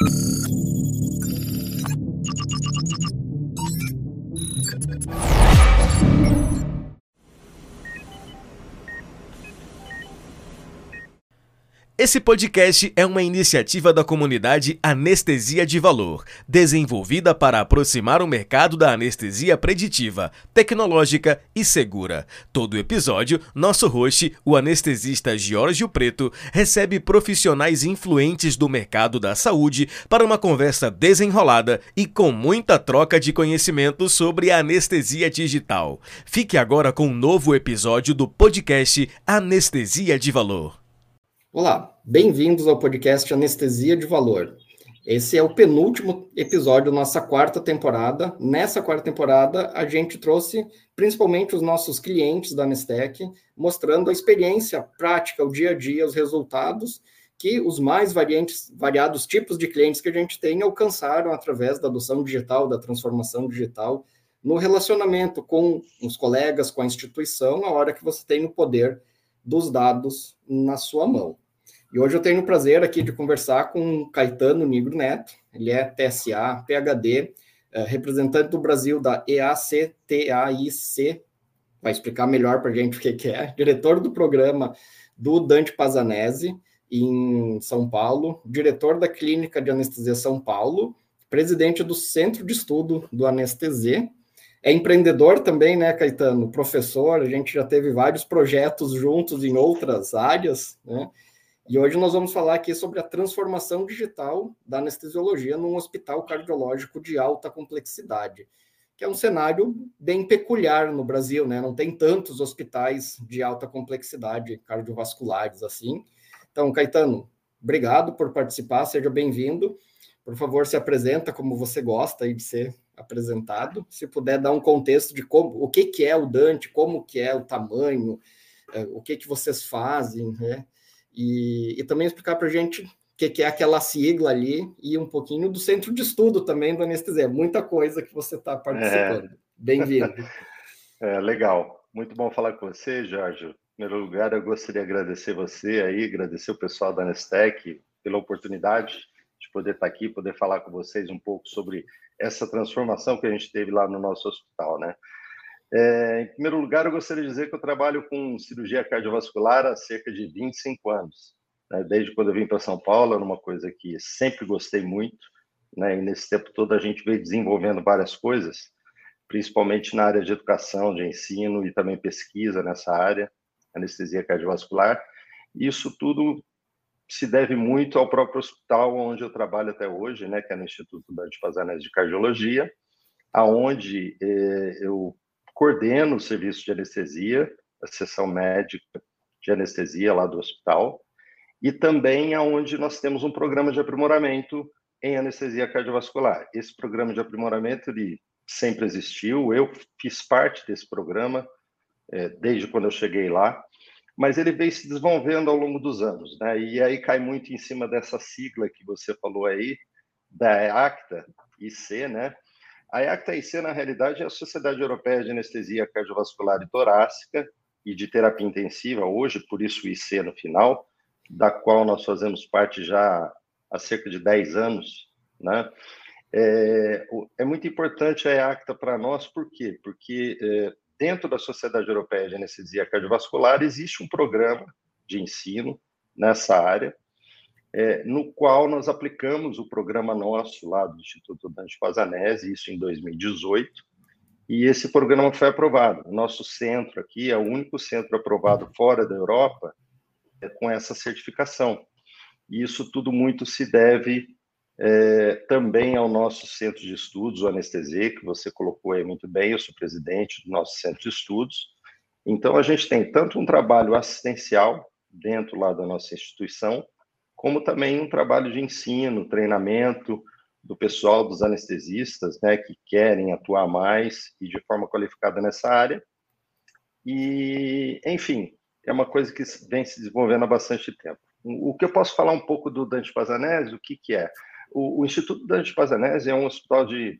you Esse podcast é uma iniciativa da comunidade Anestesia de Valor, desenvolvida para aproximar o mercado da anestesia preditiva, tecnológica e segura. Todo episódio, nosso host, o anestesista Giorgio Preto, recebe profissionais influentes do mercado da saúde para uma conversa desenrolada e com muita troca de conhecimento sobre a anestesia digital. Fique agora com um novo episódio do podcast Anestesia de Valor. Olá, bem-vindos ao podcast Anestesia de Valor. Esse é o penúltimo episódio da nossa quarta temporada. Nessa quarta temporada, a gente trouxe principalmente os nossos clientes da Anestec, mostrando a experiência prática, o dia a dia, os resultados que os mais variantes, variados tipos de clientes que a gente tem alcançaram através da adoção digital, da transformação digital, no relacionamento com os colegas, com a instituição, a hora que você tem o poder dos dados na sua mão. E hoje eu tenho o prazer aqui de conversar com Caetano Nigro Neto, ele é TSA, PhD, é, representante do Brasil da EACTAIC, vai explicar melhor para a gente o que, que é, diretor do programa do Dante Pazanese, em São Paulo, diretor da Clínica de Anestesia São Paulo, presidente do Centro de Estudo do Anestesia, é empreendedor também, né, Caetano? Professor, a gente já teve vários projetos juntos em outras áreas, né? E hoje nós vamos falar aqui sobre a transformação digital da anestesiologia num hospital cardiológico de alta complexidade, que é um cenário bem peculiar no Brasil, né? Não tem tantos hospitais de alta complexidade cardiovasculares assim. Então, Caetano, obrigado por participar, seja bem-vindo. Por favor, se apresenta como você gosta de ser apresentado. Se puder dar um contexto de como, o que, que é o Dante, como que é o tamanho, é, o que, que vocês fazem, né? E, e também explicar para a gente o que, que, é aquela sigla ali e um pouquinho do centro de estudo também do anestesia. Muita coisa que você está participando. É. Bem-vindo. É, legal. Muito bom falar com você, Jorge. Em primeiro lugar, eu gostaria de agradecer você aí, agradecer o pessoal da Anestec pela oportunidade de poder estar aqui, poder falar com vocês um pouco sobre essa transformação que a gente teve lá no nosso hospital, né? É, em primeiro lugar, eu gostaria de dizer que eu trabalho com cirurgia cardiovascular há cerca de 25 anos. Né? Desde quando eu vim para São Paulo, era uma coisa que sempre gostei muito. Né? E nesse tempo todo a gente veio desenvolvendo várias coisas, principalmente na área de educação, de ensino e também pesquisa nessa área, anestesia cardiovascular. Isso tudo se deve muito ao próprio hospital onde eu trabalho até hoje, né, que é no Instituto Dante Pazanese de Cardiologia, aonde eh, eu coordeno o serviço de anestesia, a seção médica de anestesia lá do hospital, e também aonde nós temos um programa de aprimoramento em anestesia cardiovascular. Esse programa de aprimoramento ele sempre existiu, eu fiz parte desse programa é, desde quando eu cheguei lá, mas ele veio se desenvolvendo ao longo dos anos, né? E aí cai muito em cima dessa sigla que você falou aí, da ACTA, IC, né? A IACTA-IC, na realidade, é a Sociedade Europeia de Anestesia Cardiovascular e Torácica e de Terapia Intensiva, hoje, por isso IC no final, da qual nós fazemos parte já há cerca de 10 anos, né? É, é muito importante a IACTA para nós, por quê? Porque é, dentro da Sociedade Europeia de Anestesia Cardiovascular existe um programa de ensino nessa área, é, no qual nós aplicamos o programa nosso lá do Instituto Dante Pazanese, isso em 2018, e esse programa foi aprovado. O nosso centro aqui é o único centro aprovado fora da Europa é, com essa certificação. E isso tudo muito se deve é, também ao nosso centro de estudos, o Anestesia, que você colocou aí muito bem, eu sou presidente do nosso centro de estudos. Então, a gente tem tanto um trabalho assistencial dentro lá da nossa instituição, como também um trabalho de ensino, treinamento do pessoal dos anestesistas, né, que querem atuar mais e de forma qualificada nessa área. E, enfim, é uma coisa que vem se desenvolvendo há bastante tempo. O que eu posso falar um pouco do Dante Pazanese, o que, que é? O, o Instituto Dante Pazanese é um hospital de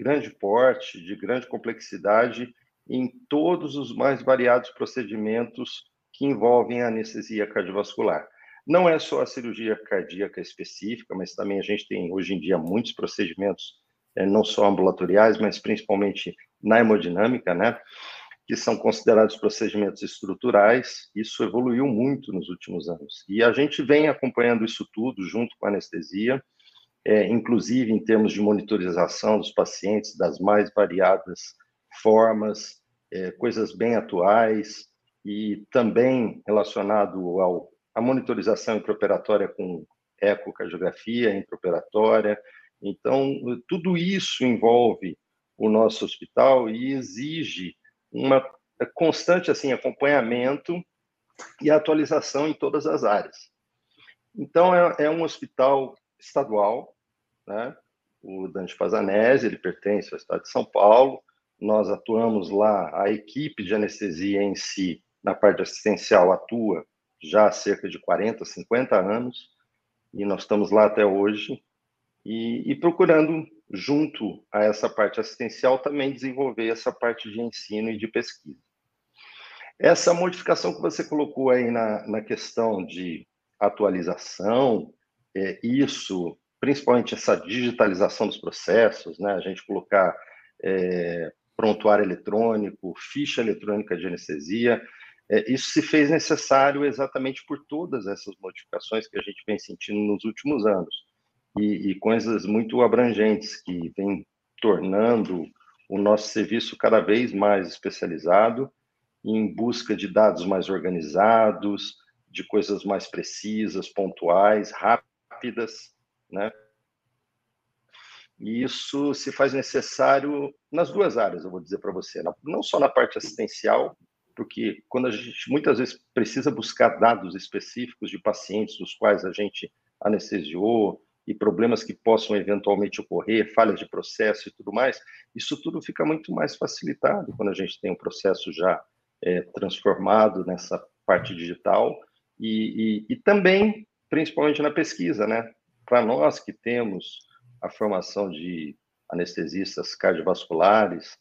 grande porte, de grande complexidade, em todos os mais variados procedimentos que envolvem a anestesia cardiovascular. Não é só a cirurgia cardíaca específica, mas também a gente tem hoje em dia muitos procedimentos, é, não só ambulatoriais, mas principalmente na hemodinâmica, né? Que são considerados procedimentos estruturais. Isso evoluiu muito nos últimos anos. E a gente vem acompanhando isso tudo junto com a anestesia, é, inclusive em termos de monitorização dos pacientes das mais variadas formas, é, coisas bem atuais, e também relacionado ao, à monitorização intraoperatória com ecocardiografia intraoperatória. Então, tudo isso envolve o nosso hospital e exige uma constante assim acompanhamento e atualização em todas as áreas. Então, é, é um hospital estadual, né? o Dante Fazanese, ele pertence ao estado de São Paulo, nós atuamos lá, a equipe de anestesia em si na parte assistencial atua já há cerca de 40, 50 anos, e nós estamos lá até hoje, e, e, procurando, junto a essa parte assistencial, também desenvolver essa parte de ensino e de pesquisa. Essa modificação que você colocou aí na, na questão de atualização, é, isso, principalmente essa digitalização dos processos, né, a gente colocar é, prontuário eletrônico, ficha eletrônica de anestesia, é, isso se fez necessário exatamente por todas essas modificações que a gente vem sentindo nos últimos anos e, e coisas muito abrangentes que vêm tornando o nosso serviço cada vez mais especializado em busca de dados mais organizados, de coisas mais precisas, pontuais, rápidas, né? E isso se faz necessário nas duas áreas, eu vou dizer para você, não só na parte assistencial, porque quando a gente muitas vezes precisa buscar dados específicos de pacientes dos quais a gente anestesiou e problemas que possam eventualmente ocorrer, falhas de processo e tudo mais, isso tudo fica muito mais facilitado quando a gente tem um processo já é, transformado nessa parte digital e, e, e também, principalmente na pesquisa, né? Para nós que temos a formação de anestesistas cardiovasculares,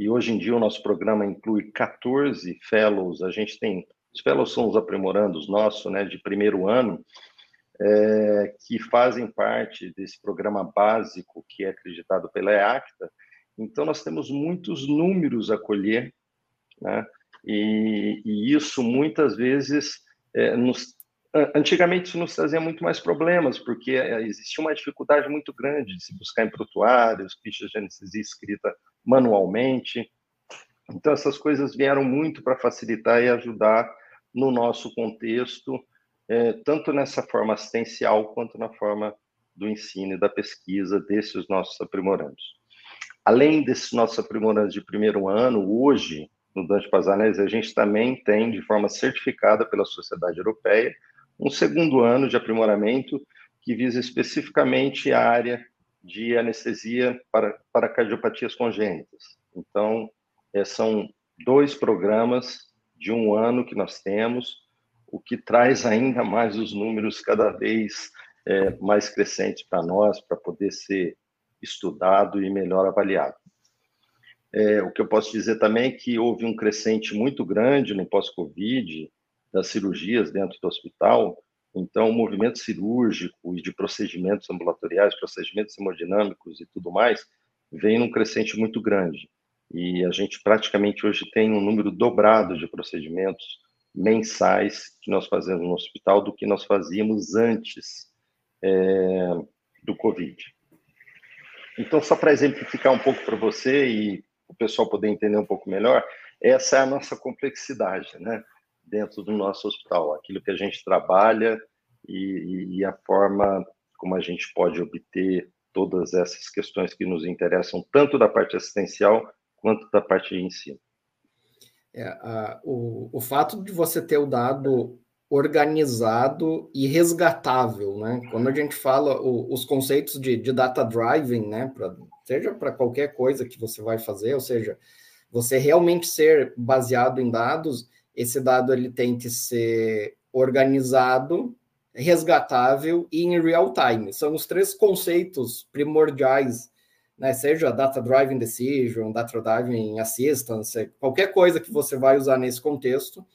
e hoje em dia o nosso programa inclui 14 fellows. A gente tem, os fellows são os aprimorandos nossos, né, de primeiro ano, é, que fazem parte desse programa básico que é acreditado pela EACTA. Então, nós temos muitos números a colher, né, e, e isso muitas vezes é, nos Antigamente isso nos trazia muito mais problemas, porque é, existia uma dificuldade muito grande de se buscar em prontuários, fichas de anestesia escrita manualmente. Então, essas coisas vieram muito para facilitar e ajudar no nosso contexto, é, tanto nessa forma assistencial quanto na forma do ensino e da pesquisa desses nossos aprimorandos. Além desses nossos aprimorandos de primeiro ano, hoje, no Dante Pazanese, a gente também tem, de forma certificada pela Sociedade Europeia, um segundo ano de aprimoramento que visa especificamente a área de anestesia para, para cardiopatias congênitas. Então, é, são dois programas de um ano que nós temos, o que traz ainda mais os números cada vez é, mais crescentes para nós, para poder ser estudado e melhor avaliado. É, o que eu posso dizer também é que houve um crescente muito grande no pós-Covid, das cirurgias dentro do hospital, então o movimento cirúrgico e de procedimentos ambulatoriais, procedimentos hemodinâmicos e tudo mais, vem num crescente muito grande. E a gente praticamente hoje tem um número dobrado de procedimentos mensais que nós fazemos no hospital do que nós fazíamos antes é, do Covid. Então, só para exemplificar um pouco para você e o pessoal poder entender um pouco melhor, essa é a nossa complexidade, né? Dentro do nosso hospital, aquilo que a gente trabalha e, e a forma como a gente pode obter todas essas questões que nos interessam, tanto da parte assistencial quanto da parte de ensino. É, o, o fato de você ter o dado organizado e resgatável, né? Quando a gente fala o, os conceitos de, de, data driving, né? Pra, seja para qualquer coisa que você vai fazer, ou seja, você realmente ser baseado em dados, esse dado ele tem que ser organizado, resgatável e em real time. São os três conceitos primordiais, né? Seja data driving decision, data driving assistance, qualquer coisa que você vai usar nesse contexto,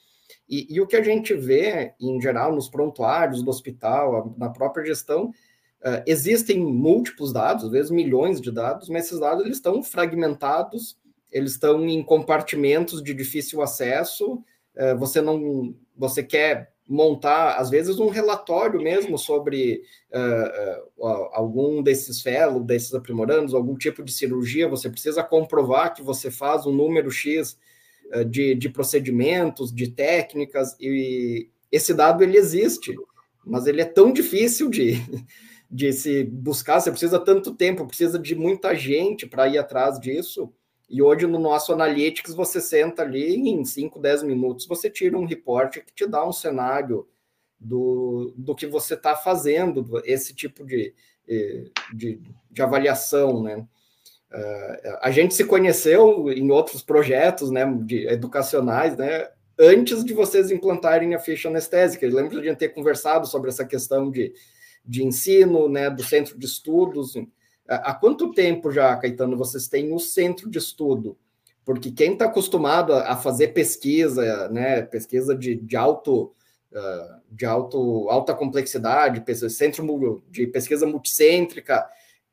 E, e, o que a gente vê, em geral, nos prontuários do hospital, na própria gestão, uh, existem múltiplos dados, às vezes milhões de dados, mas esses dados eles estão fragmentados, eles estão em compartimentos de difícil acesso, você não, você quer montar, às vezes, um relatório mesmo sobre uh, algum desses fellows, desses aprimorandos, algum tipo de cirurgia, você precisa comprovar que você faz um número X uh, de, de procedimentos, de técnicas, e esse dado ele existe, mas ele é tão difícil de, de se buscar, você precisa tanto tempo, precisa de muita gente para ir atrás disso, e hoje no nosso Analytics você senta ali em 5, 10 minutos, você tira um reporte que te dá um cenário do, do que você está fazendo, esse tipo de, eh, de, de avaliação, né? Uh, a gente se conheceu em outros projetos né, de, educacionais, né? Antes de vocês implantarem a ficha anestésica. Eu lembro de a gente ter conversado sobre essa questão de, de ensino, né, do centro de estudos, Há quanto tempo já, Caetano, vocês têm o centro de estudo? Porque quem está acostumado a fazer pesquisa, né, pesquisa de, de alto ah, de alto, alta complexidade, centro de pesquisa multicêntrica,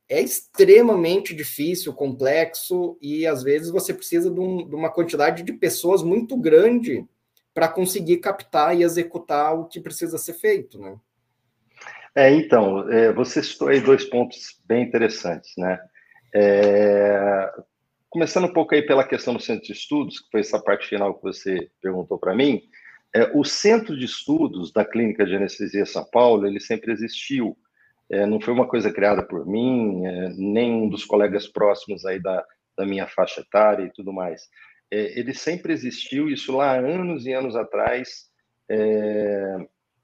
é extremamente difícil, complexo, e às vezes você precisa de, um, de uma quantidade de pessoas muito grande para conseguir captar e executar o que precisa ser feito, né? É, então, é, você citou aí dois pontos bem interessantes, né? É, começando um pouco aí pela questão do centro de estudos, que foi essa parte final que você perguntou para mim, é, o centro de estudos da Clínica de Anestesia São Paulo, ele sempre existiu. É, não foi uma coisa criada por mim, é, nem um dos colegas próximos aí da, da minha faixa etária e tudo mais. É, ele sempre existiu, isso lá anos e anos atrás, é,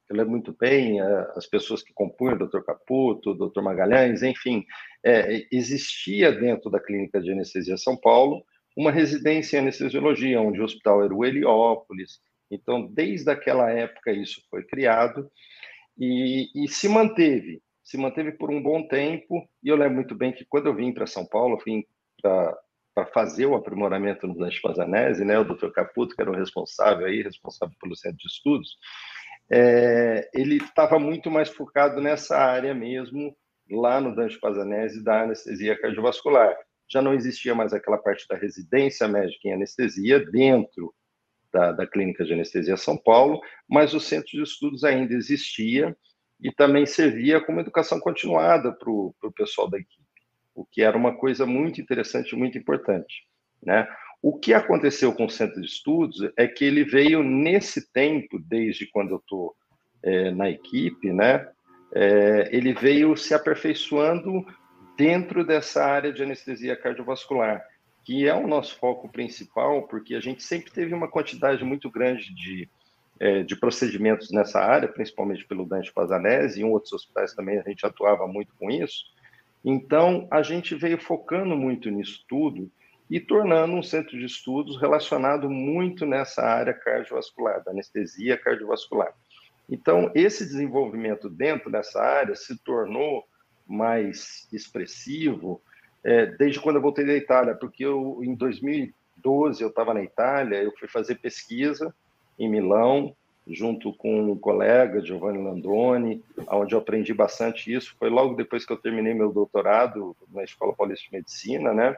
eu lembro muito bem as pessoas que compunham o Dr. Caputo, o Dr. Magalhães, enfim, é, existia dentro da Clínica de Anestesia São Paulo uma residência em anestesiologia, onde o hospital era o Heliópolis. Então, desde aquela época, isso foi criado e, e se manteve. Se manteve por um bom tempo. E eu lembro muito bem que quando eu vim para São Paulo, eu vim para fazer o aprimoramento no Dante Pazanese, né, o Dr. Caputo, que era o responsável aí, responsável pelo centro de estudos, é, ele estava muito mais focado nessa área mesmo, lá no Dante Pazanese, da anestesia cardiovascular. Já não existia mais aquela parte da residência médica em anestesia dentro da, da Clínica de Anestesia São Paulo, mas o centro de estudos ainda existia e também servia como educação continuada para o pessoal da equipe, o que era uma coisa muito interessante, muito importante. Né? O que aconteceu com o centro de estudos é que ele veio nesse tempo, desde quando eu estou é, na equipe, né? É, ele veio se aperfeiçoando dentro dessa área de anestesia cardiovascular, que é o nosso foco principal, porque a gente sempre teve uma quantidade muito grande de, é, de procedimentos nessa área, principalmente pelo Dante Pazanese, e em outros hospitais também a gente atuava muito com isso. Então, a gente veio focando muito nisso tudo e tornando um centro de estudos relacionado muito nessa área cardiovascular, da anestesia cardiovascular. Então, esse desenvolvimento dentro dessa área se tornou mais expressivo é, desde quando eu voltei da Itália, porque eu, em 2012 eu estava na Itália, eu fui fazer pesquisa em Milão, junto com um colega, Giovanni Landoni, onde eu aprendi bastante isso. Foi logo depois que eu terminei meu doutorado na Escola Paulista de Medicina, né?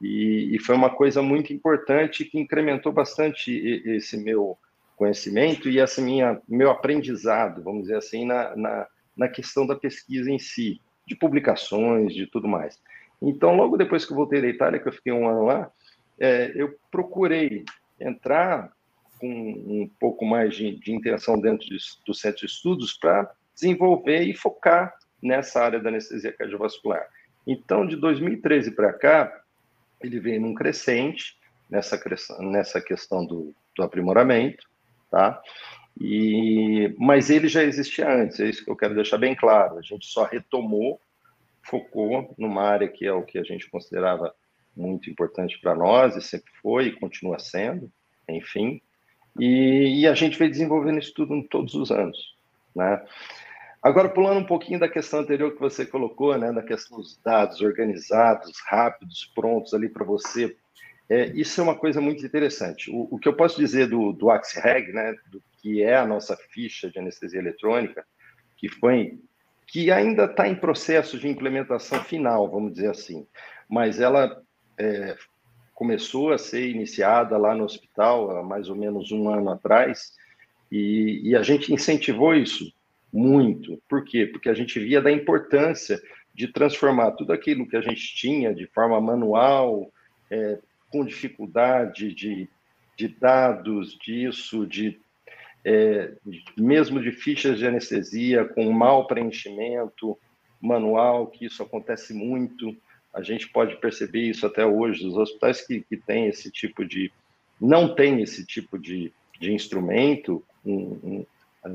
E, e, foi uma coisa muito importante que incrementou bastante esse meu conhecimento e esse minha, meu aprendizado, vamos dizer assim, na, na, na questão da pesquisa em si, de publicações, de tudo mais. Então, logo depois que eu voltei da Itália, que eu fiquei um ano lá, é, eu procurei entrar com um pouco mais de, de interação dentro de, do centro de estudos para desenvolver e focar nessa área da anestesia cardiovascular. Então, de 2013 para cá, ele vem num crescente nessa, nessa questão do, do aprimoramento, tá? E, mas ele já existia antes, é isso que eu quero deixar bem claro. A gente só retomou, focou numa área que é o que a gente considerava muito importante para nós, e sempre foi e continua sendo, enfim. E, e, a gente veio desenvolvendo isso tudo todos os anos, né? Agora, pulando um pouquinho da questão anterior que você colocou, né, da questão dos dados organizados, rápidos, prontos ali para você é, isso é uma coisa muito interessante. O, o que eu posso dizer do, do AXREG, né, do que é a nossa ficha de anestesia eletrônica, que foi que ainda está em processo de implementação final, vamos dizer assim, mas ela é, começou a ser iniciada lá no hospital há mais ou menos um ano atrás, e, e a gente incentivou isso muito. Por quê? Porque a gente via da importância de transformar tudo aquilo que a gente tinha de forma manual, é, com dificuldade de, de dados disso, de é, mesmo de fichas de anestesia com mau preenchimento manual, que isso acontece muito. A gente pode perceber isso até hoje. Os hospitais que, que têm esse tipo de. não têm esse tipo de, de instrumento, um, um,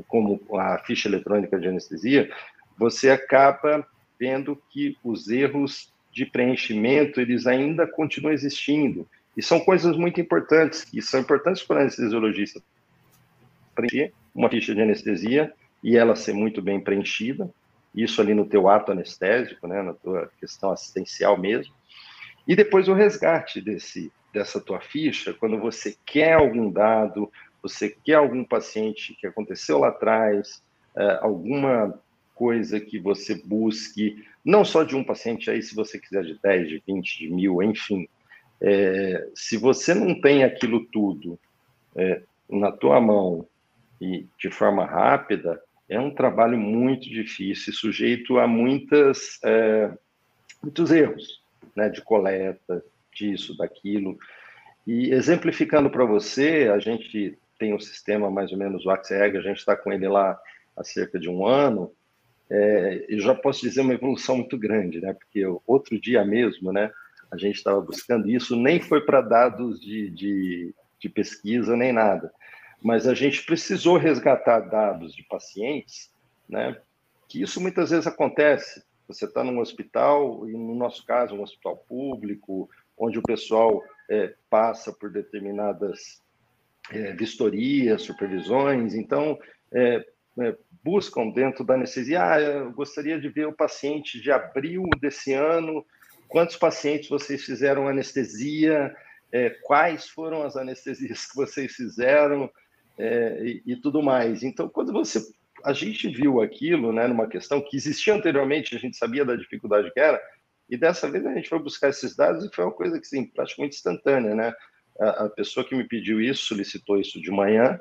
como a ficha eletrônica de anestesia, você acaba vendo que os erros de preenchimento eles ainda continuam existindo. E são coisas muito importantes, que são importantes para o anestesiologista preencher uma ficha de anestesia e ela ser muito bem preenchida, isso ali no teu ato anestésico, né, na tua questão assistencial mesmo, e depois o resgate desse dessa tua ficha, quando você quer algum dado, você quer algum paciente que aconteceu lá atrás, é, alguma coisa que você busque, não só de um paciente aí, se você quiser de 10, de 20, de mil, enfim, é, se você não tem aquilo tudo é, na tua mão e de forma rápida, é um trabalho muito difícil, sujeito a muitas, é, muitos erros né, de coleta, disso, daquilo. E exemplificando para você, a gente tem um sistema mais ou menos o AXEG, a gente está com ele lá há cerca de um ano, é, eu já posso dizer uma evolução muito grande, né? Porque outro dia mesmo, né? A gente estava buscando isso, nem foi para dados de, de, de pesquisa nem nada mas a gente precisou resgatar dados de pacientes, né? Que isso muitas vezes acontece. Você está num hospital, e no nosso caso, um hospital público, onde o pessoal é, passa por determinadas é, vistorias, supervisões, então é, é buscam dentro da anestesia. Ah, eu gostaria de ver o paciente de abril desse ano. Quantos pacientes vocês fizeram anestesia? É, quais foram as anestesias que vocês fizeram? é, e, e, tudo mais. Então, quando você a gente viu aquilo, né, numa questão que existia anteriormente, a gente sabia da dificuldade que era, e dessa vez a gente foi buscar esses dados e foi uma coisa que, sim, praticamente instantânea, né? A, a pessoa que me pediu isso solicitou isso de manhã,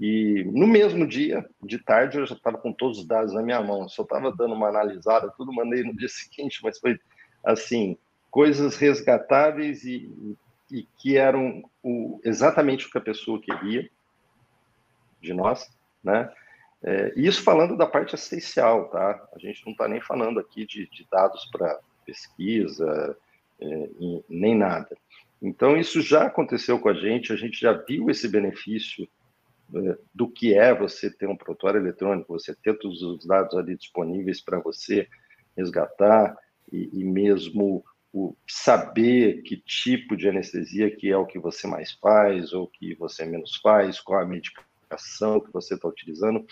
e no mesmo dia, de tarde, eu já estava com todos os dados na minha mão, só estava dando uma analisada, tudo mandei no dia seguinte, mas foi assim, coisas resgatáveis e, e que eram o, exatamente o que a pessoa queria de nós, né? É, isso falando da parte assistencial, tá? A gente não está nem falando aqui de, de dados para pesquisa, é, nem nada. Então, isso já aconteceu com a gente, a gente já viu esse benefício é, do que é você ter um prontuário eletrônico, você ter todos os dados ali disponíveis para você resgatar e, e mesmo o saber que tipo de anestesia que é o que você mais faz ou que você menos faz, qual a medicação medicação que você está utilizando.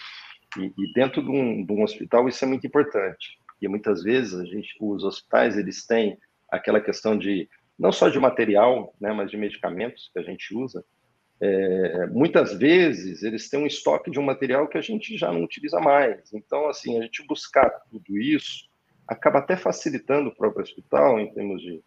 E, e dentro de um, de um, hospital isso é muito importante, porque muitas vezes a gente, os hospitais eles têm aquela questão de não só de material, né, mas de medicamentos que a gente usa. É, muitas vezes eles têm um estoque de um material que a gente já não utiliza mais. Então, assim, a gente buscar tudo isso acaba até facilitando o próprio hospital em termos de,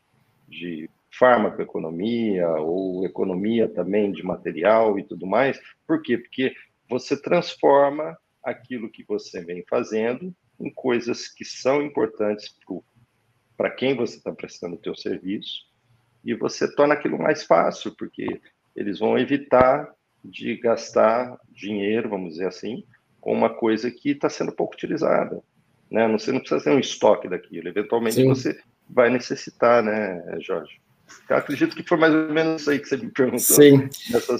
de farmacoeconomia ou economia também de material e tudo mais. Por quê? Porque você transforma aquilo que você vem fazendo em coisas que são importantes para quem você está prestando o teu serviço e você torna aquilo mais fácil, porque eles vão evitar de gastar dinheiro, vamos dizer assim, com uma coisa que está sendo pouco utilizada. Né? Você não precisa ter um estoque daquilo. Eventualmente Sim. você vai necessitar, né, Jorge? Eu acredito que foi mais ou menos isso aí que você me perguntou. Sim.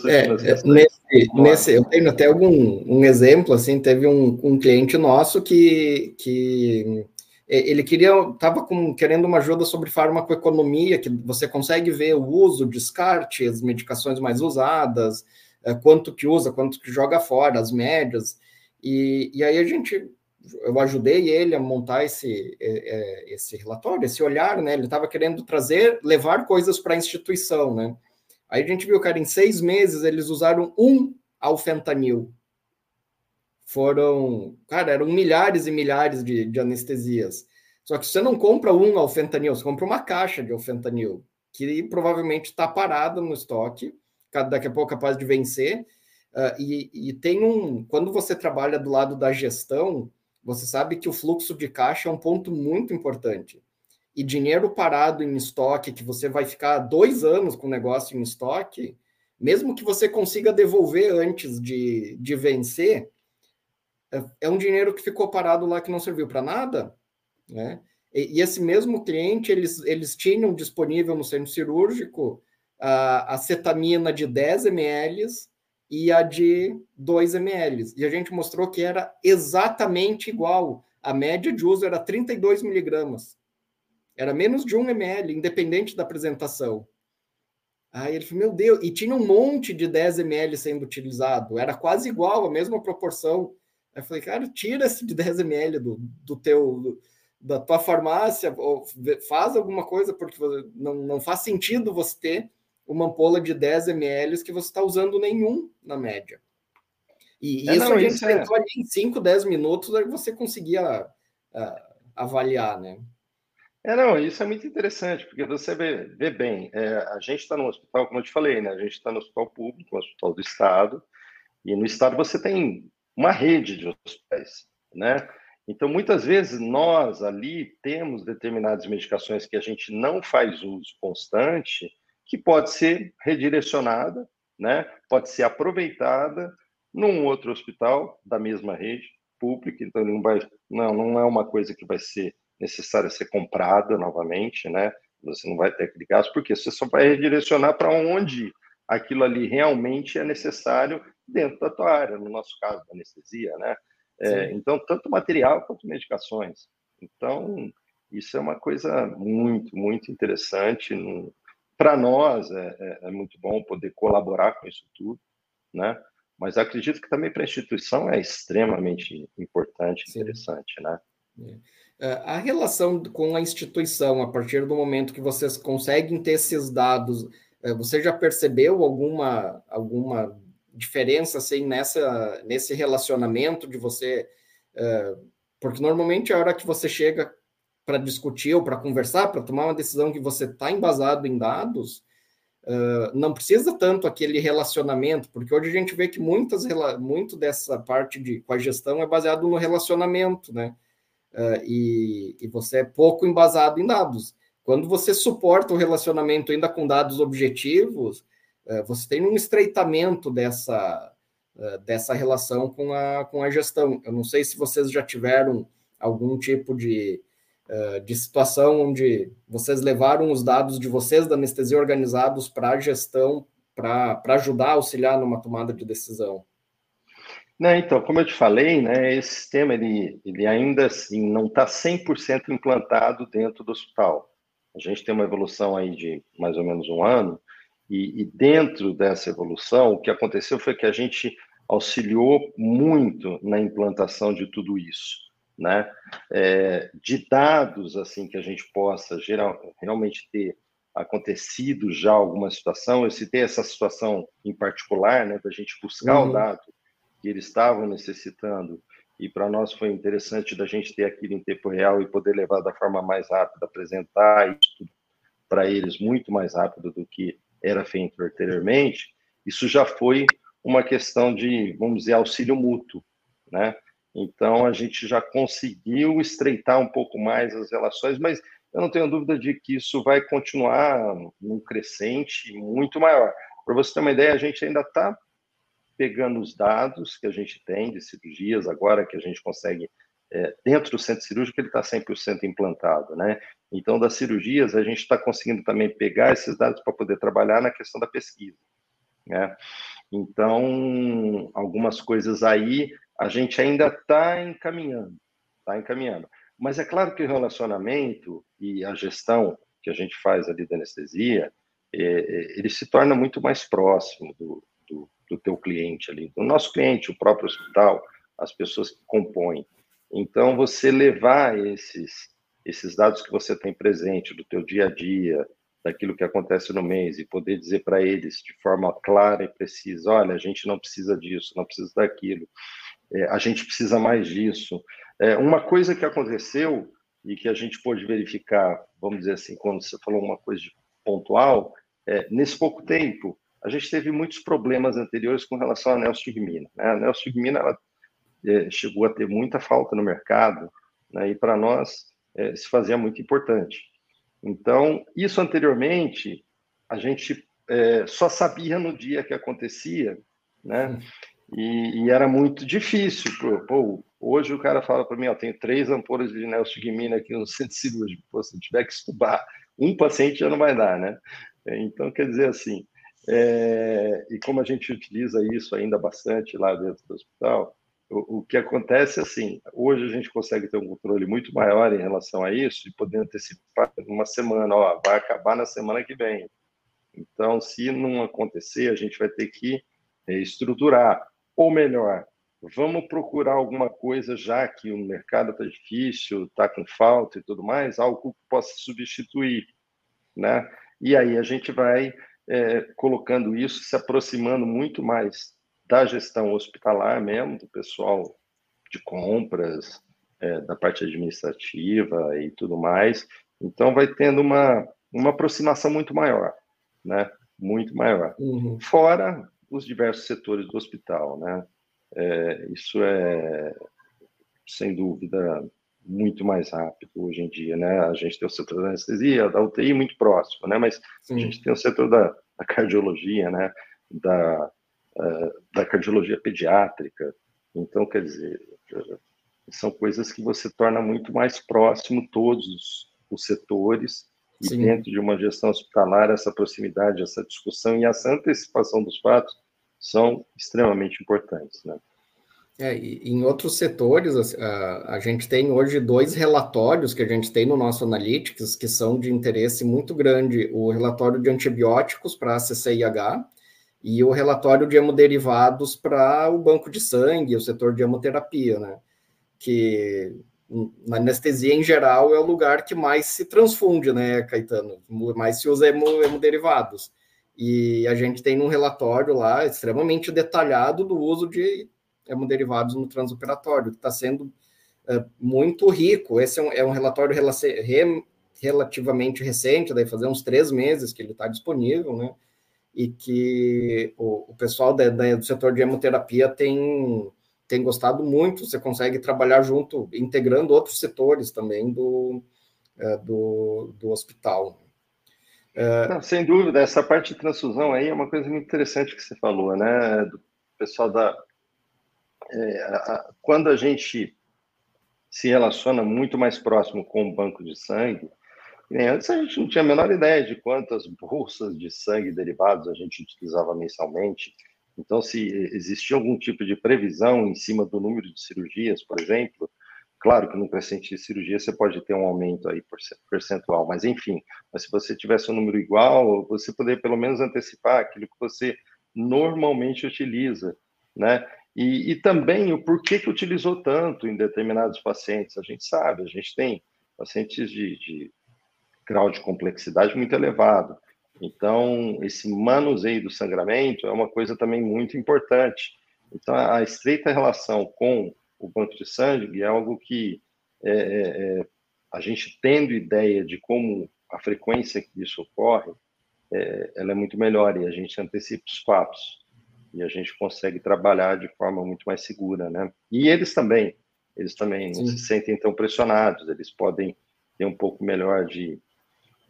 É, é nesse, nesse, eu tenho até algum um exemplo, assim, teve um, um cliente nosso que, que ele queria, estava querendo uma ajuda sobre farmacoeconomia, que você consegue ver o uso, descarte, as medicações mais usadas, é, quanto que usa, quanto que joga fora, as médias. E, e aí a gente eu ajudei ele a montar esse, é, é, esse relatório, esse olhar, né? Ele estava querendo trazer, levar coisas para a instituição, né? Aí a gente viu, cara, em seis meses eles usaram um alfentanil. Foram, cara, eram milhares e milhares de, de anestesias. Só que você não compra um alfentanil, você compra uma caixa de alfentanil, que provavelmente está parada no estoque, daqui a pouco é capaz de vencer. Uh, e, e tem um. Quando você trabalha do lado da gestão, você sabe que o fluxo de caixa é um ponto muito importante. E dinheiro parado em estoque, que você vai ficar dois anos com o negócio em estoque, mesmo que você consiga devolver antes de, de vencer, é, um dinheiro que ficou parado lá que não serviu para nada, né? E, e, esse mesmo cliente, eles, eles tinham disponível no centro cirúrgico a acetamina de 10 ml e a de 2 ml. E a gente mostrou que era exatamente igual. A média de uso era 32 miligramas. Era menos de 1 ml, independente da apresentação. Aí ele falou, meu Deus, e tinha um monte de 10 ml sendo utilizado, era quase igual, a mesma proporção. Aí eu falei, cara, tira esse de 10 ml do, do teu, do, da tua farmácia, ou faz alguma coisa, porque não, não faz sentido você ter uma ampola de 10 ml que você está usando nenhum na média. E é, isso não, a gente é... ali em 5, 10 minutos, aí você conseguia uh, avaliar, né? É, não, isso é muito interessante, porque você vê, vê bem, é, a gente está no hospital, como eu te falei, né? A gente está no hospital público, no hospital do Estado, e no Estado você tem uma rede de hospitais, né? Então, muitas vezes, nós ali temos determinadas medicações que a gente não faz uso constante, que pode ser redirecionada, né? pode ser aproveitada num outro hospital da mesma rede pública, então não, vai, não, não é uma coisa que vai ser necessária ser comprada novamente, né? Você não vai ter aquele gasto, porque você só vai redirecionar para onde aquilo ali realmente é necessário dentro da tua área, no nosso caso, da anestesia, né? É, então, tanto material quanto medicações. Então, isso é uma coisa muito, muito interessante para nós é, é, é, muito bom poder colaborar com isso tudo, né? Mas acredito que também para a instituição é extremamente importante, Sim. interessante, né? É. é. A relação com a instituição, a partir do momento que vocês conseguem ter esses dados, é, você já percebeu alguma, alguma diferença assim, nessa, nesse relacionamento de você? Porque normalmente a hora que você chega para discutir ou para conversar, para tomar uma decisão que você está embasado em dados, uh, não precisa tanto aquele relacionamento, porque hoje a gente vê que muitas, muito dessa parte de com a gestão é baseado no relacionamento, né? Uh, e, e você é pouco embasado em dados. Quando você suporta o relacionamento ainda com dados objetivos, uh, você tem um estreitamento dessa, dessa relação com a, com a gestão. Eu não sei se vocês já tiveram algum tipo de eh, de situação onde vocês levaram os dados de vocês da anestesia organizados para a gestão, para ajudar, auxiliar numa tomada de decisão? Não, então, como eu te falei, né, esse sistema ele, ele ainda assim não está 100% implantado dentro do hospital. A gente tem uma evolução aí de mais ou menos um ano, e, e dentro dessa evolução, o que aconteceu foi que a gente auxiliou muito na implantação de tudo isso né, é, de dados assim que a gente possa geral, realmente ter acontecido já alguma situação. Eu citei essa situação em particular, né, da gente buscar uhum. o dado que eles estavam necessitando e para nós foi interessante da gente ter aquilo em tempo real e poder levar da forma mais rápida, apresentar isso para eles muito mais rápido do que era feito anteriormente. Isso já foi uma questão de, vamos dizer, auxílio mútuo, né? Então, a gente já conseguiu estreitar um pouco mais as relações, mas eu não tenho dúvida de que isso vai continuar num crescente muito maior. Para você ter uma ideia, a gente ainda está pegando os dados que a gente tem de cirurgias, agora que a gente consegue, é, dentro do centro cirúrgico, ele está 100% implantado, né? Então, das cirurgias, a gente está conseguindo também pegar esses dados para poder trabalhar na questão da pesquisa, né? Então, algumas coisas aí a gente ainda está encaminhando, está encaminhando. Mas é claro que o relacionamento e a gestão que a gente faz ali da anestesia, é, é, ele se torna muito mais próximo do, do, do teu cliente ali, do nosso cliente, o próprio hospital, as pessoas que compõem. Então, você levar esses, esses dados que você tem presente do teu dia a dia, daquilo que acontece no mês e poder dizer para eles de forma clara e precisa, olha, a gente não precisa disso, não precisa daquilo, é, a gente precisa mais disso. É, uma coisa que aconteceu e que a gente pôde verificar, vamos dizer assim, quando você falou uma coisa pontual, é, nesse pouco tempo, a gente teve muitos problemas anteriores com relação à neostigmina. Né? A ela, é, chegou a ter muita falta no mercado, né? e para nós é, se fazia muito importante. Então, isso anteriormente, a gente é, só sabia no dia que acontecia, né? E, e era muito difícil. Pô, hoje o cara fala para mim, ó, tenho três ampolas de neostigmina aqui no centro cirúrgico. Pô, se tiver que estubar um paciente já não vai dar, né? Então, quer dizer assim, é, e como a gente utiliza isso ainda bastante lá dentro do hospital, o, que acontece é assim, hoje a gente consegue ter um controle muito maior em relação a isso e poder antecipar uma semana, ó, vai acabar na semana que vem. Então, se não acontecer, a gente vai ter que estruturar, ou melhor, vamos procurar alguma coisa já que o mercado está difícil, está com falta e tudo mais, algo que possa substituir, né? E aí a gente vai é, colocando isso, se aproximando muito mais da gestão hospitalar mesmo, do pessoal de compras, é, da parte administrativa e tudo mais. Então, vai tendo uma, uma aproximação muito maior, né? Muito maior. Uhum. Fora os diversos setores do hospital, né? É, isso é, sem dúvida, muito mais rápido hoje em dia, né? A gente tem o setor da anestesia, da UTI muito próximo, né? Mas Sim. a gente tem o setor da, da cardiologia, né? Da, da cardiologia pediátrica. Então, quer dizer, são coisas que você torna muito mais próximo todos os setores e Sim. dentro de uma gestão hospitalar essa proximidade, essa discussão e essa antecipação dos fatos são extremamente importantes, né? É, em outros setores, a, a, gente tem hoje dois relatórios que a gente tem no nosso Analytics que são de interesse muito grande: o relatório de antibióticos para a CCIH e o relatório de hemoderivados para o banco de sangue, o setor de hemoterapia, né? Que na anestesia em geral é o lugar que mais se transfunde, né, Caetano? Mais se usa hemoderivados. E a gente tem um relatório lá extremamente detalhado do uso de hemoderivados no transoperatório, que está sendo é, muito rico. Esse é um, é um relatório re, relativamente recente, daí fazer uns três meses que ele está disponível, né? E que o, o pessoal da, da, do setor de hemoterapia tem, tem gostado muito. Você consegue trabalhar junto, integrando outros setores também do, é, do, do hospital. É... Não, sem dúvida, essa parte de transfusão aí é uma coisa muito interessante que você falou, né? Do pessoal da, é, a, quando a gente se relaciona muito mais próximo com o banco de sangue, antes a gente não tinha a menor ideia de quantas bolsas de sangue derivados a gente utilizava mensalmente. Então, se existia algum tipo de previsão em cima do número de cirurgias, por exemplo, claro que no crescente de cirurgia você pode ter um aumento aí percentual, mas enfim, mas se você tivesse um número igual, você poderia pelo menos antecipar aquilo que você normalmente utiliza, né? E, e, também o porquê que utilizou tanto em determinados pacientes. A gente sabe, a gente tem pacientes de, de grau de complexidade muito elevado. Então, esse manuseio do sangramento é uma coisa também muito importante. Então, a estreita relação com o banco de sangue é algo que é, é, é, a gente tendo ideia de como a frequência que isso ocorre, é, ela é muito melhor e a gente antecipa os fatos e a gente consegue trabalhar de forma muito mais segura, né? E eles também, eles também Sim. não se sentem tão pressionados, eles podem ter um pouco melhor de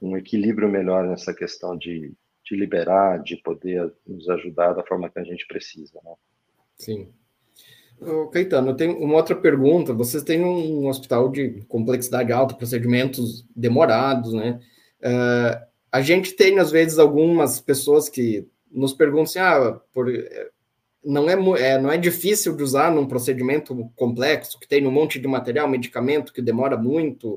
um equilíbrio melhor nessa questão de, de liberar, de poder nos ajudar da forma que a gente precisa, né? Sim. Ô, Caetano, tenho uma outra pergunta. Vocês têm um hospital de complexidade alta, procedimentos demorados, né? Uh, a gente tem, às vezes, algumas pessoas que nos perguntam assim, ah, por, não, é, é, não é difícil de usar num procedimento complexo, que tem um monte de material, medicamento que demora muito,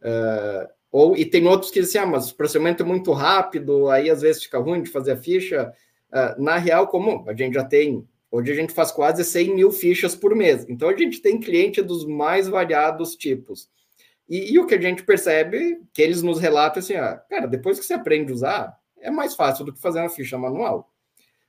uh, ou, e tem outros que dizem, ah, mas o procedimento é muito rápido, aí às vezes fica ruim de fazer a ficha. Uh, na real, como a gente já tem Hoje a gente faz quase 100 mil fichas por mês. Então a gente tem cliente dos mais variados tipos. E, e o que a gente percebe, que eles nos relatam assim, ah, cara, depois que você aprende a usar, é mais fácil do que fazer uma ficha manual.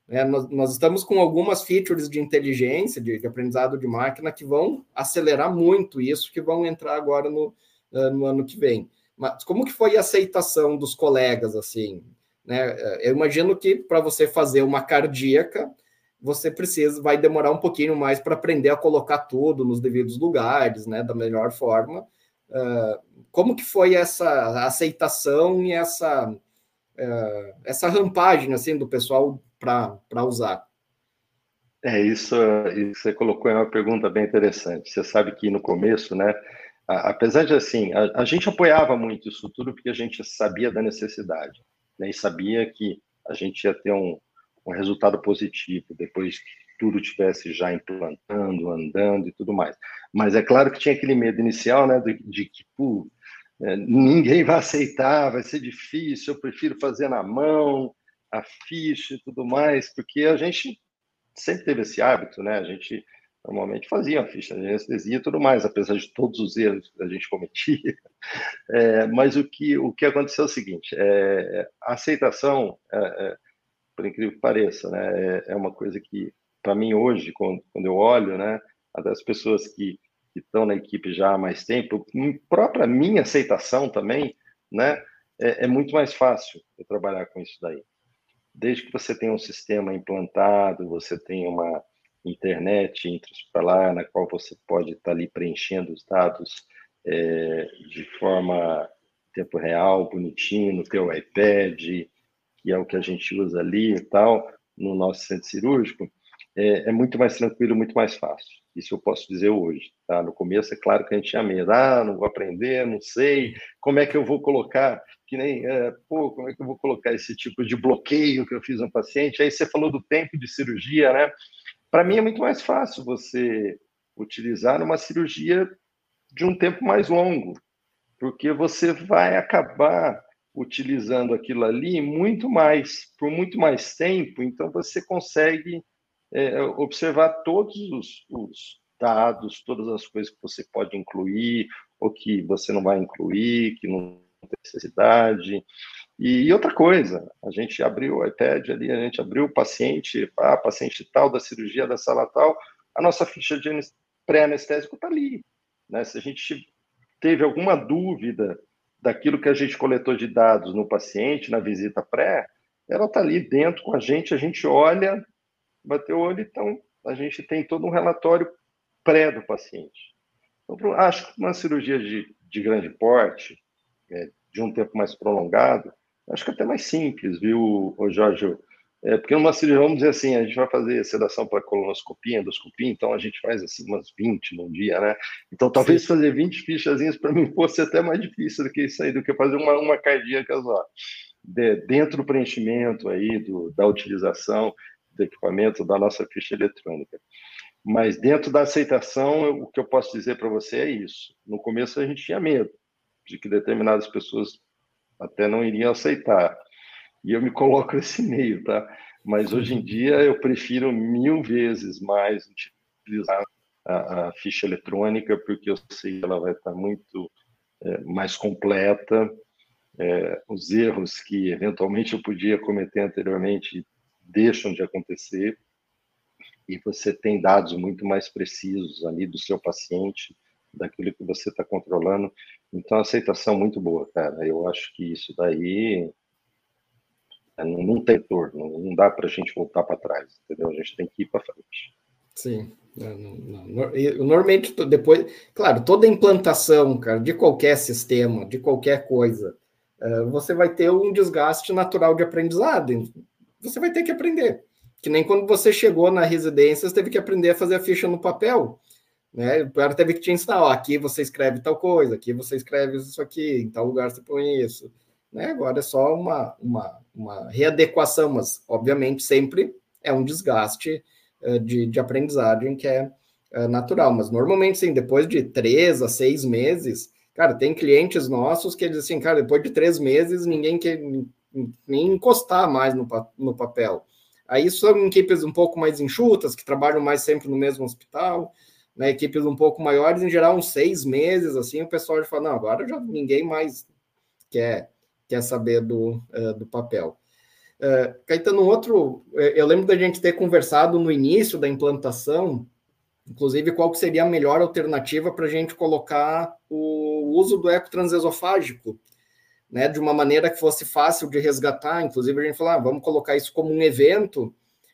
É, nós, nós, estamos com algumas features de inteligência, de, de, aprendizado de máquina, que vão acelerar muito isso, que vão entrar agora no, uh, no ano que vem. Mas como que foi a aceitação dos colegas, assim? Né? Eu imagino que para você fazer uma cardíaca, você precisa, vai demorar um pouquinho mais para aprender a colocar tudo nos devidos lugares, né, da melhor forma. Uh, como que foi essa aceitação e essa uh, essa rampagem assim do pessoal para usar? É isso, isso você colocou é uma pergunta bem interessante. Você sabe que no começo, né, apesar de assim, a, a gente apoiava muito isso tudo porque a gente sabia da necessidade, né, e sabia que a gente ia ter um, um resultado positivo depois que tudo tivesse já implantando, andando e tudo mais. Mas é claro que tinha aquele medo inicial, né, de, de que pô, é, ninguém vai aceitar, vai ser difícil, eu prefiro fazer na mão a ficha e tudo mais, porque a gente sempre teve esse hábito, né? A gente normalmente fazia a ficha de anestesia e tudo mais, apesar de todos os erros que a gente cometia. É, mas o que, o que aconteceu é o seguinte: é, a aceitação é, é por incrível que pareça, né? É, é uma coisa que, para mim, hoje, quando, quando eu olho, né, das pessoas que, que estão na equipe já há mais tempo, própria minha aceitação também, né, é, é muito mais fácil eu trabalhar com isso daí. Desde que você tenha um sistema implantado, você tenha uma internet para lá, na qual você pode estar tá ali preenchendo os dados é, de forma tempo real, bonitinho, no teu iPad, que é o que a gente usa ali e tal, no nosso centro cirúrgico, é, é, muito mais tranquilo, muito mais fácil. Isso eu posso dizer hoje. Tá? No começo, é claro que a gente tinha medo. Ah, não vou aprender, não sei. Como é que eu vou colocar? Que nem, é, pô, como é que eu vou colocar esse tipo de bloqueio que eu fiz no paciente? Aí você falou do tempo de cirurgia, né? Para mim é muito mais fácil você utilizar numa cirurgia de um tempo mais longo, porque você vai acabar utilizando aquilo ali muito mais, por muito mais tempo, então você consegue é, observar todos os, os, dados, todas as coisas que você pode incluir, ou que você não vai incluir, que não tem necessidade. E, outra coisa, a gente abriu o iPad ali, a gente abriu o paciente, ah, paciente tal, da cirurgia da sala tal, a nossa ficha de pré-anestésico está ali. Né? Se a gente teve alguma dúvida daquilo que a gente coletou de dados no paciente, na visita pré, ela está ali dentro com a gente, a gente olha, bateu o olho, então a gente tem todo um relatório pré do paciente. Então, acho que uma cirurgia de, de grande porte, é, de um tempo mais prolongado, acho que é até mais simples, viu, Jorge? É, porque numa cirurgia, vamos dizer assim, a gente vai fazer sedação para colonoscopia, endoscopia, então a gente faz assim umas 20 num dia, né? Então talvez Sim. fazer 20 fichazinhas para mim fosse até mais difícil do que isso aí, do que fazer uma, uma cardíaca só. De, dentro do preenchimento aí, do, da utilização do equipamento, da nossa ficha eletrônica. Mas dentro da aceitação, o que eu posso dizer para você é isso. No começo a gente tinha medo de que determinadas pessoas até não iriam aceitar e eu me coloco nesse meio, tá? Mas hoje em dia eu prefiro mil vezes mais utilizar a, a ficha eletrônica, porque eu sei que ela vai estar muito é, mais completa. É, os erros que eventualmente eu podia cometer anteriormente deixam de acontecer e você tem dados muito mais precisos ali do seu paciente, daquilo que você está controlando. Então, aceitação muito boa, cara. Eu acho que isso daí é, não, tem retorno, não dá para a gente voltar para trás, entendeu? A gente tem que ir para frente. Sim. Normalmente, depois, claro, toda implantação, cara, de qualquer sistema, de qualquer coisa, é, você vai ter um desgaste natural de aprendizado. Você vai ter que aprender. Que nem quando você chegou na residência, você teve que aprender a fazer a ficha no papel. Né? Cara teve que te ensinar, ó, aqui você escreve tal coisa, aqui você escreve isso aqui, em tal lugar você põe isso. Né? Agora é só uma, uma, uma readequação, mas obviamente sempre é um desgaste uh, de, de aprendizagem que é uh, natural. Mas normalmente, sim, depois de três a seis meses, cara, tem clientes nossos que dizem assim, cara, depois de três meses ninguém quer nem encostar mais no, no papel. Aí são equipes um pouco mais enxutas, que trabalham mais sempre no mesmo hospital, né? Equipes um pouco maiores, em geral, uns seis meses, assim, o pessoal já fala, não, agora já ninguém mais quer, quer saber do, uh, do papel. Uh, Caetano, outro, eu lembro da gente ter conversado no início da implantação, inclusive qual seria a melhor alternativa para a gente colocar o uso do eco transesofágico, né, de uma maneira que fosse fácil de resgatar. Inclusive, a gente falou, ah, vamos colocar isso como um evento,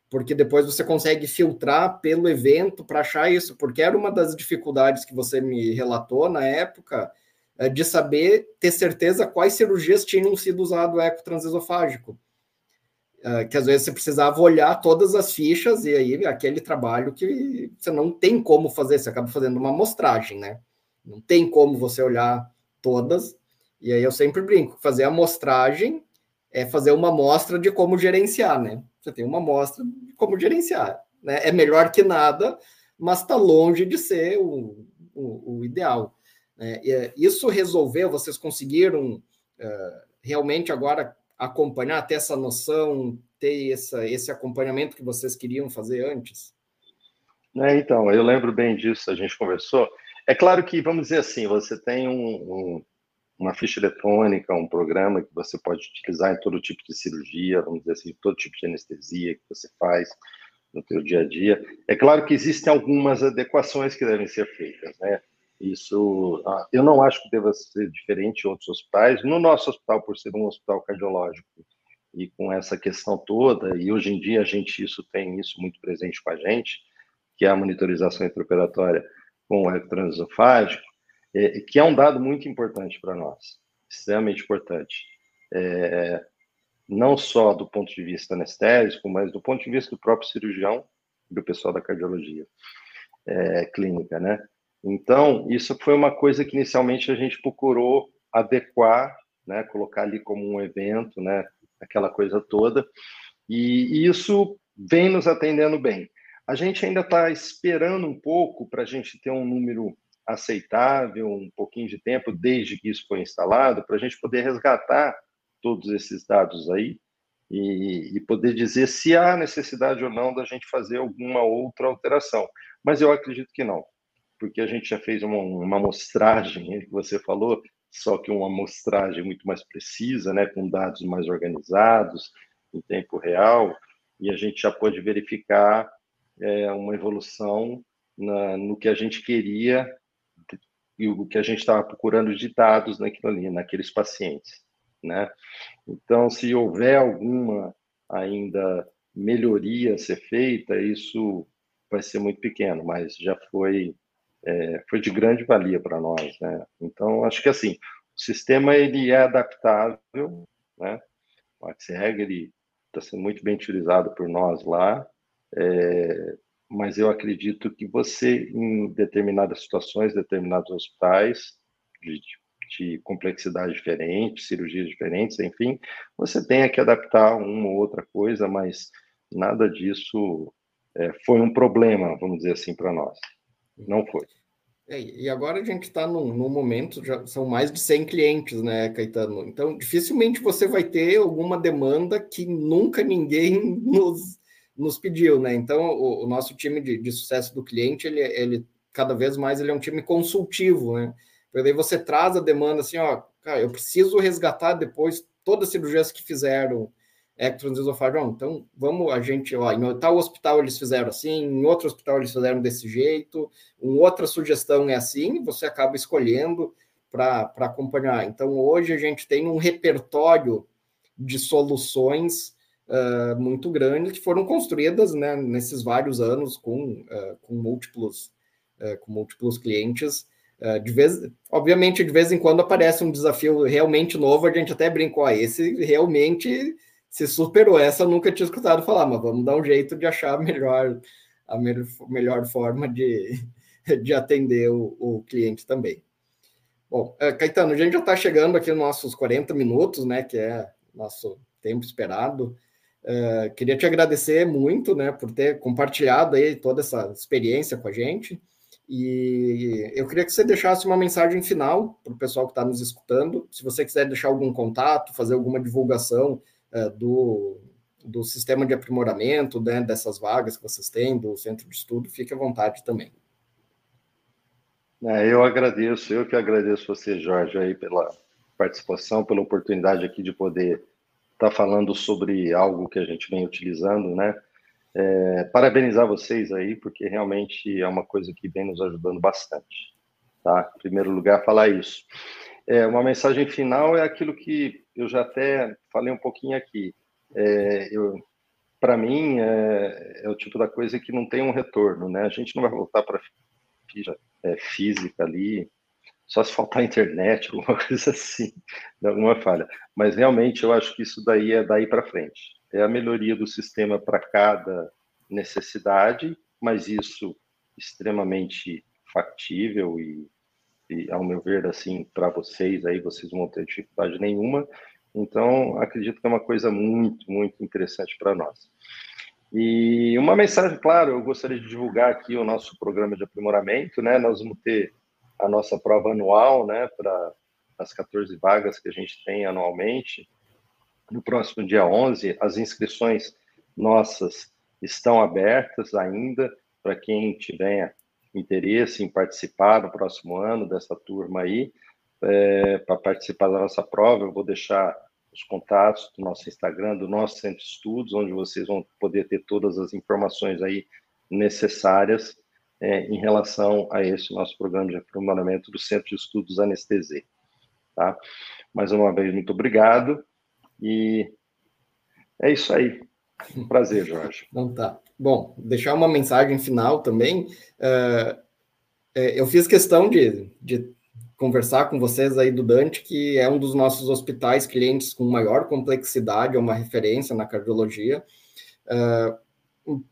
porque depois você consegue filtrar pelo evento para achar isso, porque era uma das dificuldades que você me relatou na época, é, de saber, ter certeza quais cirurgias tinham sido usado eco transesofágico. Ah, que às vezes você precisava olhar todas as fichas e aí aquele trabalho que você não tem como fazer, você acaba fazendo uma amostragem, né? Não tem como você olhar todas. E aí eu sempre brinco, fazer a amostragem é fazer uma amostra de como gerenciar, né? Você tem uma amostra de como gerenciar, né? É melhor que nada, mas está longe de ser o, o, o ideal. Né? E, isso resolveu, vocês conseguiram uh, realmente agora acompanhar, ter essa noção, ter essa, esse acompanhamento que vocês queriam fazer antes? É, então, eu lembro bem disso, a gente conversou. É claro que, vamos dizer assim, você tem um, um, uma ficha eletrônica, um programa que você pode utilizar em todo tipo de cirurgia, vamos dizer assim, todo tipo de anestesia que você faz no seu dia a dia. É claro que existem algumas adequações que devem ser feitas, né? Isso, ah, eu não acho que deva ser diferente em outros hospitais. No nosso hospital, por ser um hospital cardiológico e com essa questão toda, e hoje em dia a gente isso tem isso muito presente com a gente, que é a monitorização intraoperatória com o eco transesofágico, é, que é um dado muito importante para nós, extremamente importante. É, não só do ponto de vista anestésico, mas do ponto de vista do próprio cirurgião do pessoal da cardiologia é, clínica, né? Então, isso foi uma coisa que inicialmente a gente procurou adequar, né, colocar ali como um evento, né, aquela coisa toda, e, e isso vem nos atendendo bem. A gente ainda está esperando um pouco para a gente ter um número aceitável, um pouquinho de tempo desde que isso foi instalado, para a gente poder resgatar todos esses dados aí e, e, poder dizer se há necessidade ou não da gente fazer alguma outra alteração. Mas eu acredito que não porque a gente já fez uma, uma amostragem, que você falou, só que uma amostragem muito mais precisa, né, com dados mais organizados, em tempo real, e a gente já pode verificar é, uma evolução na, no que a gente queria e o que a gente estava procurando de dados naquilo ali, naqueles pacientes, né? Então, se houver alguma ainda melhoria a ser feita, isso vai ser muito pequeno, mas já foi é, foi de grande valia para nós, né? Então, acho que assim, o sistema ele é adaptável, né? O AXREG ele está sendo muito bem utilizado por nós lá, é, mas eu acredito que você, em determinadas situações, determinados hospitais, de, de complexidade diferente, cirurgias diferentes, enfim, você tem que adaptar uma ou outra coisa, mas nada disso é, foi um problema, vamos dizer assim, para nós. Não foi. É, e agora a gente está num, num, momento, já são mais de 100 clientes, né, Caetano? Então, dificilmente você vai ter alguma demanda que nunca ninguém nos, nos pediu, né? Então, o, o nosso time de, de, sucesso do cliente, ele, ele cada vez mais ele é um time consultivo, né? Porque aí você traz a demanda assim, ó, cara, eu preciso resgatar depois todas as cirurgias que fizeram, Ectrons. Então, vamos, a gente, ó, em tal hospital eles fizeram assim, em outro hospital eles fizeram desse jeito, uma outra sugestão é assim, você acaba escolhendo para acompanhar. Então, hoje a gente tem um repertório de soluções uh, muito grande que foram construídas né, nesses vários anos com, uh, com múltiplos uh, com múltiplos clientes. de vez, obviamente, de vez em quando aparece um desafio realmente novo, a gente até brincou, ah, esse realmente se superou. Essa eu nunca tinha escutado falar, mas vamos dar um jeito de achar a melhor, a melhor, forma de, de atender o, o cliente também. Bom, Caetano, a gente já está chegando aqui nos nossos 40 minutos, né, que é nosso tempo esperado. Uh, queria te agradecer muito, né, por ter compartilhado aí toda essa experiência com a gente. E eu queria que você deixasse uma mensagem final para o pessoal que está nos escutando. Se você quiser deixar algum contato, fazer alguma divulgação uh, do, do sistema de aprimoramento né, dessas vagas que vocês têm, do centro de estudo, fique à vontade também. É, eu agradeço, eu que agradeço você, Jorge, aí pela participação, pela oportunidade aqui de poder tá falando sobre algo que a gente vem utilizando, né? É, parabenizar vocês aí, porque realmente é uma coisa que vem nos ajudando bastante, tá? Em primeiro lugar, falar isso. É, uma mensagem final é aquilo que eu já até falei um pouquinho aqui. É, para mim, é, é, o tipo da coisa que não tem um retorno, né? A gente não vai voltar para é, física ali, só se faltar internet, alguma coisa assim, alguma falha. Mas realmente eu acho que isso daí é daí para frente. É a melhoria do sistema para cada necessidade, mas isso extremamente factível e, e ao meu ver, assim, para vocês aí, vocês não vão ter dificuldade nenhuma. Então, acredito que é uma coisa muito, muito interessante para nós. E uma mensagem, claro, eu gostaria de divulgar aqui o nosso programa de aprimoramento, né? Nós vamos ter a nossa prova anual, né, para as 14 vagas que a gente tem anualmente. No próximo dia 11, as inscrições nossas estão abertas ainda para quem tiver interesse em participar no próximo ano dessa turma aí, é, para participar da nossa prova. Eu vou deixar os contatos do nosso Instagram, do nosso Centro de Estudos, onde vocês vão poder ter todas as informações aí necessárias é, em relação a esse nosso programa de aprimoramento do Centro de Estudos Anestesia. Tá? Mais uma vez, muito obrigado e é isso aí. Um prazer, Jorge. Então tá. Bom, deixar uma mensagem final também. Uh, eu fiz questão de, de conversar com vocês aí do Dante, que é um dos nossos hospitais clientes com maior complexidade, é uma referência na cardiologia, uh,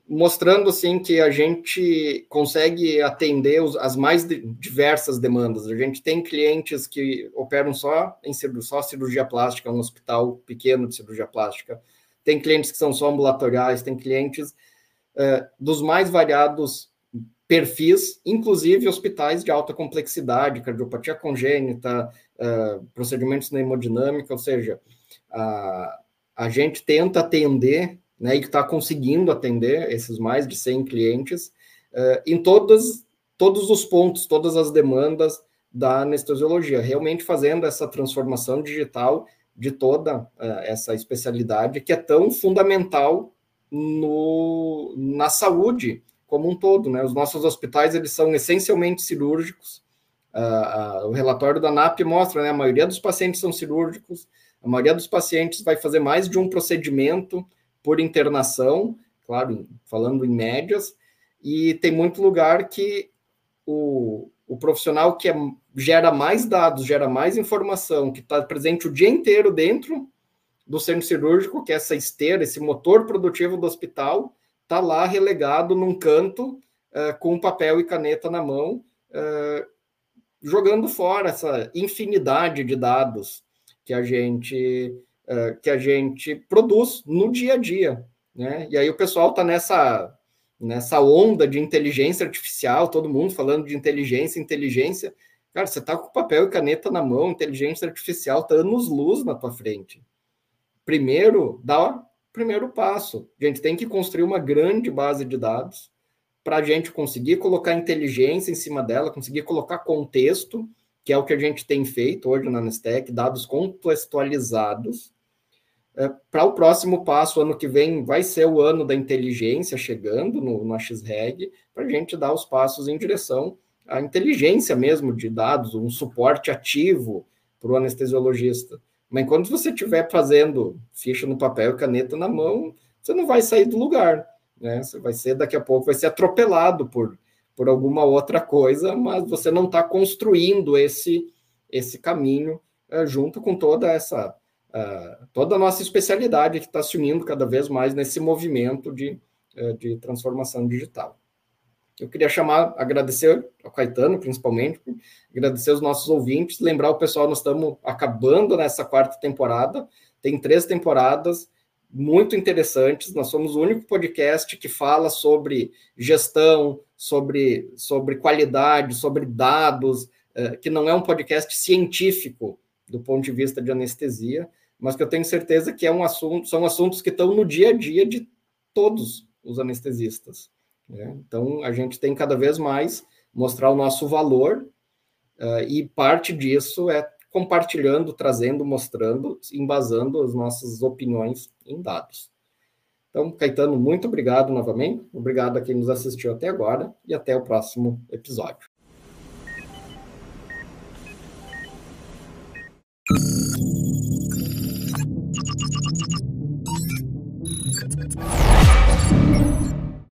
mostrando assim que a gente consegue atender as mais diversas demandas. A gente tem clientes que operam só em só cirurgia plástica, um hospital pequeno de cirurgia plástica. Tem clientes que são só ambulatoriais, tem clientes uh, dos mais variados perfis, inclusive hospitais de alta complexidade, cardiopatia congênita, uh, procedimentos na hemodinâmica, ou seja, a gente tenta atender, né, e está conseguindo atender esses mais de 100 clientes uh, em todos, todos os pontos, todas as demandas da anestesiologia, realmente fazendo essa transformação digital de toda uh, essa especialidade que é tão fundamental no, na saúde como um todo, né? Os nossos hospitais eles são essencialmente cirúrgicos. Uh, uh, o relatório da NAP mostra, né? A maioria dos pacientes são cirúrgicos. A maioria dos pacientes vai fazer mais de um procedimento por internação, claro, falando em médias. E tem muito lugar que o, o profissional que é, gera mais dados, gera mais informação, que está presente o dia inteiro dentro do centro cirúrgico, que é essa esteira, esse motor produtivo do hospital, está lá relegado num canto uh, com papel e caneta na mão, uh, jogando fora essa infinidade de dados que a gente que a gente produz no dia a dia, né? E aí o pessoal está nessa nessa onda de inteligência artificial, todo mundo falando de inteligência, inteligência. Cara, você está com papel e caneta na mão, inteligência artificial está anos luz na tua frente. Primeiro, dá primeiro passo. A gente tem que construir uma grande base de dados para a gente conseguir colocar inteligência em cima dela, conseguir colocar contexto, que é o que a gente tem feito hoje na Nestec, dados contextualizados. É, para o próximo passo, ano que vem, vai ser o ano da inteligência chegando no, no XREG, para a gente dar os passos em direção à inteligência mesmo de dados, um suporte ativo para o anestesiologista. Mas enquanto você estiver fazendo ficha no papel e caneta na mão, você não vai sair do lugar. Né? Você vai ser, daqui a pouco, vai ser atropelado por, por alguma outra coisa, mas você não está construindo esse, esse caminho uh, junto com toda essa. Uh, toda a nossa especialidade que está se unindo cada vez mais nesse movimento de, uh, de transformação digital. Eu queria chamar, agradecer ao Caetano, principalmente, agradecer os nossos ouvintes, lembrar o pessoal, nós estamos acabando nessa quarta temporada, tem três temporadas muito interessantes, nós somos o único podcast que fala sobre gestão, sobre, sobre qualidade, sobre dados, eh, que não é um podcast científico do ponto de vista de anestesia, mas que eu tenho certeza que é um assunto, são assuntos que estão no dia a dia de todos os anestesistas. Né? Então, a gente tem cada vez mais mostrar o nosso valor, uh, e parte disso é compartilhando, trazendo, mostrando, embasando as nossas opiniões em dados. Então, Caetano, muito obrigado novamente, obrigado a quem nos assistiu até agora e até o próximo episódio.